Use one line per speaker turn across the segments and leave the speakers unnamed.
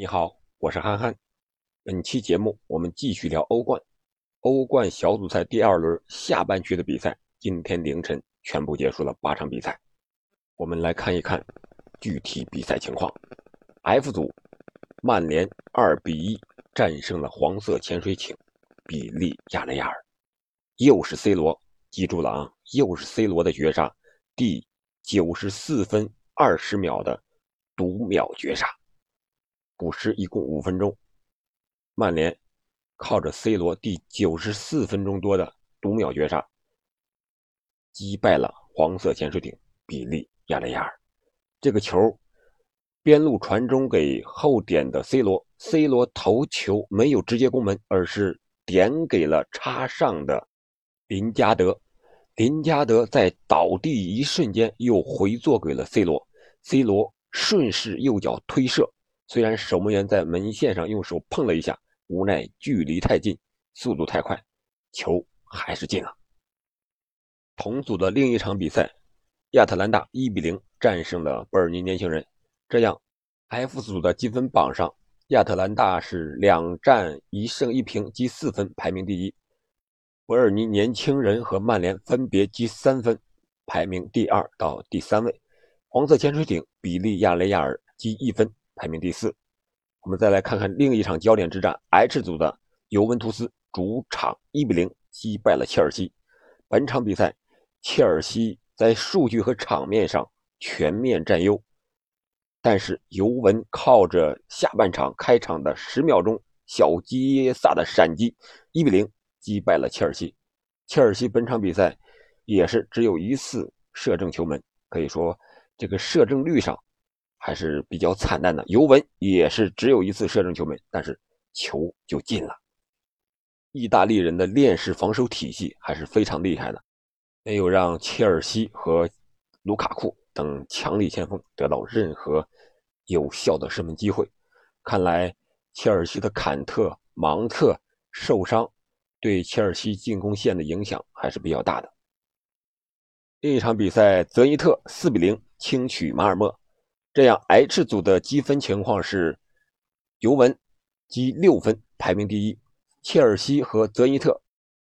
你好，我是憨憨。本期节目我们继续聊欧冠。欧冠小组赛第二轮下半区的比赛，今天凌晨全部结束了八场比赛。我们来看一看具体比赛情况。F 组，曼联二比一战胜了黄色潜水艇比利亚雷亚尔，又是 C 罗，记住了啊，又是 C 罗的绝杀，第九十四分二十秒的读秒绝杀。补时一共五分钟，曼联靠着 C 罗第九十四分钟多的读秒绝杀，击败了黄色潜水艇比利亚雷亚尔。这个球边路传中给后点的 C 罗，C 罗头球没有直接攻门，而是点给了插上的林加德。林加德在倒地一瞬间又回做给了 C 罗，C 罗顺势右脚推射。虽然守门员在门线上用手碰了一下，无奈距离太近，速度太快，球还是进了。同组的另一场比赛，亚特兰大1比0战胜了伯尔尼年轻人，这样 F 组的积分榜上，亚特兰大是两战一胜一平积四分，排名第一；伯尔尼年轻人和曼联分别积三分，排名第二到第三位；黄色潜水艇比利亚雷亚尔积一分。排名第四，我们再来看看另一场焦点之战，H 组的尤文图斯主场1比0击败了切尔西。本场比赛，切尔西在数据和场面上全面占优，但是尤文靠着下半场开场的十秒钟小基耶萨的闪击，1比0击败了切尔西。切尔西本场比赛也是只有一次射正球门，可以说这个射正率上。还是比较惨淡的。尤文也是只有一次射正球门，但是球就进了。意大利人的链式防守体系还是非常厉害的，没有让切尔西和卢卡库等强力前锋得到任何有效的射门机会。看来切尔西的坎特、芒特受伤，对切尔西进攻线的影响还是比较大的。另一场比赛，泽尼特四比零轻取马尔默。这样，H 组的积分情况是：尤文积六分，排名第一；切尔西和泽尼特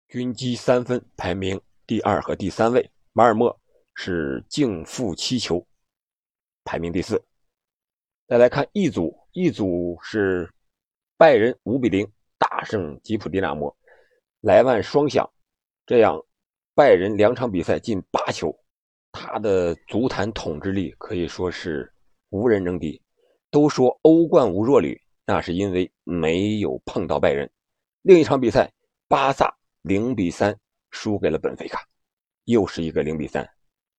均积三分，排名第二和第三位；马尔默是净负七球，排名第四。再来看 E 组，E 组是拜仁五比零大胜吉普迪纳摩，莱万双响。这样，拜仁两场比赛进八球，他的足坛统治力可以说是。无人能敌。都说欧冠无弱旅，那是因为没有碰到拜仁。另一场比赛，巴萨零比三输给了本菲卡，又是一个零比三。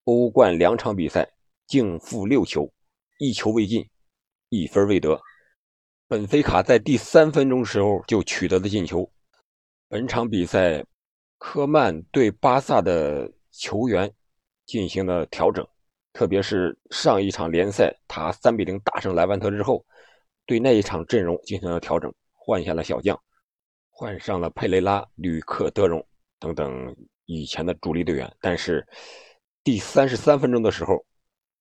欧冠两场比赛净负六球，一球未进，一分未得。本菲卡在第三分钟时候就取得了进球。本场比赛，科曼对巴萨的球员进行了调整。特别是上一场联赛，他三比零大胜莱万特之后，对那一场阵容进行了调整，换下了小将，换上了佩雷拉、吕克、德容等等以前的主力队员。但是第三十三分钟的时候，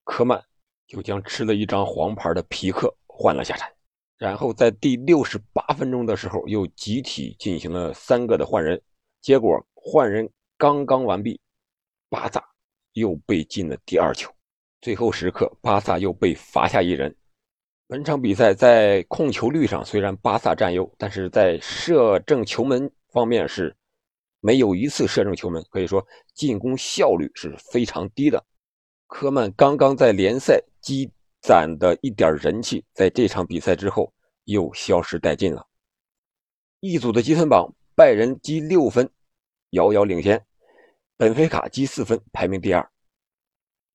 科曼就将吃了一张黄牌的皮克换了下场，然后在第六十八分钟的时候又集体进行了三个的换人，结果换人刚刚完毕，巴萨又被进了第二球。最后时刻，巴萨又被罚下一人。本场比赛在控球率上虽然巴萨占优，但是在射正球门方面是没有一次射正球门，可以说进攻效率是非常低的。科曼刚刚在联赛积攒的一点人气，在这场比赛之后又消失殆尽了。一组的积分榜，拜仁积六分，遥遥领先；本菲卡积四分，排名第二。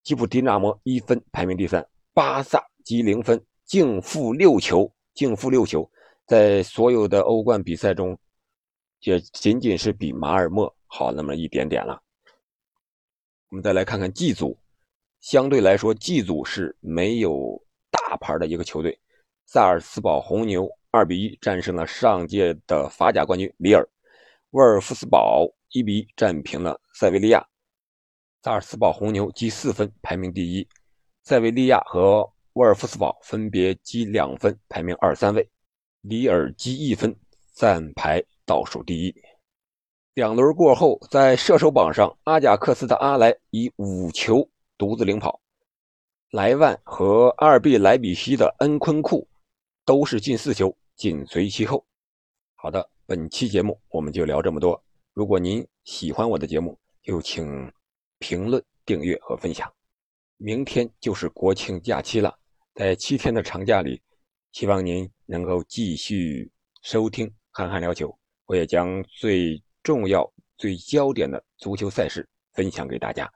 基普迪纳摩一分排名第三，巴萨积零分，净负六球，净负六球，在所有的欧冠比赛中，也仅仅是比马尔默好那么一点点了。我们再来看看 G 组，相对来说，G 组是没有大牌的一个球队，萨尔斯堡红牛二比一战胜了上届的法甲冠军里尔，沃尔夫斯堡一比一战平了塞维利亚。萨尔斯堡红牛积四分，排名第一；塞维利亚和沃尔夫斯堡分别积两分，排名二三位；里尔积一分，暂排倒数第一。两轮过后，在射手榜上，阿贾克斯的阿莱以五球独自领跑，莱万和阿尔毕莱比锡的恩昆库都是进四球，紧随其后。好的，本期节目我们就聊这么多。如果您喜欢我的节目，就请评论、订阅和分享。明天就是国庆假期了，在七天的长假里，希望您能够继续收听《憨憨聊球》，我也将最重要、最焦点的足球赛事分享给大家。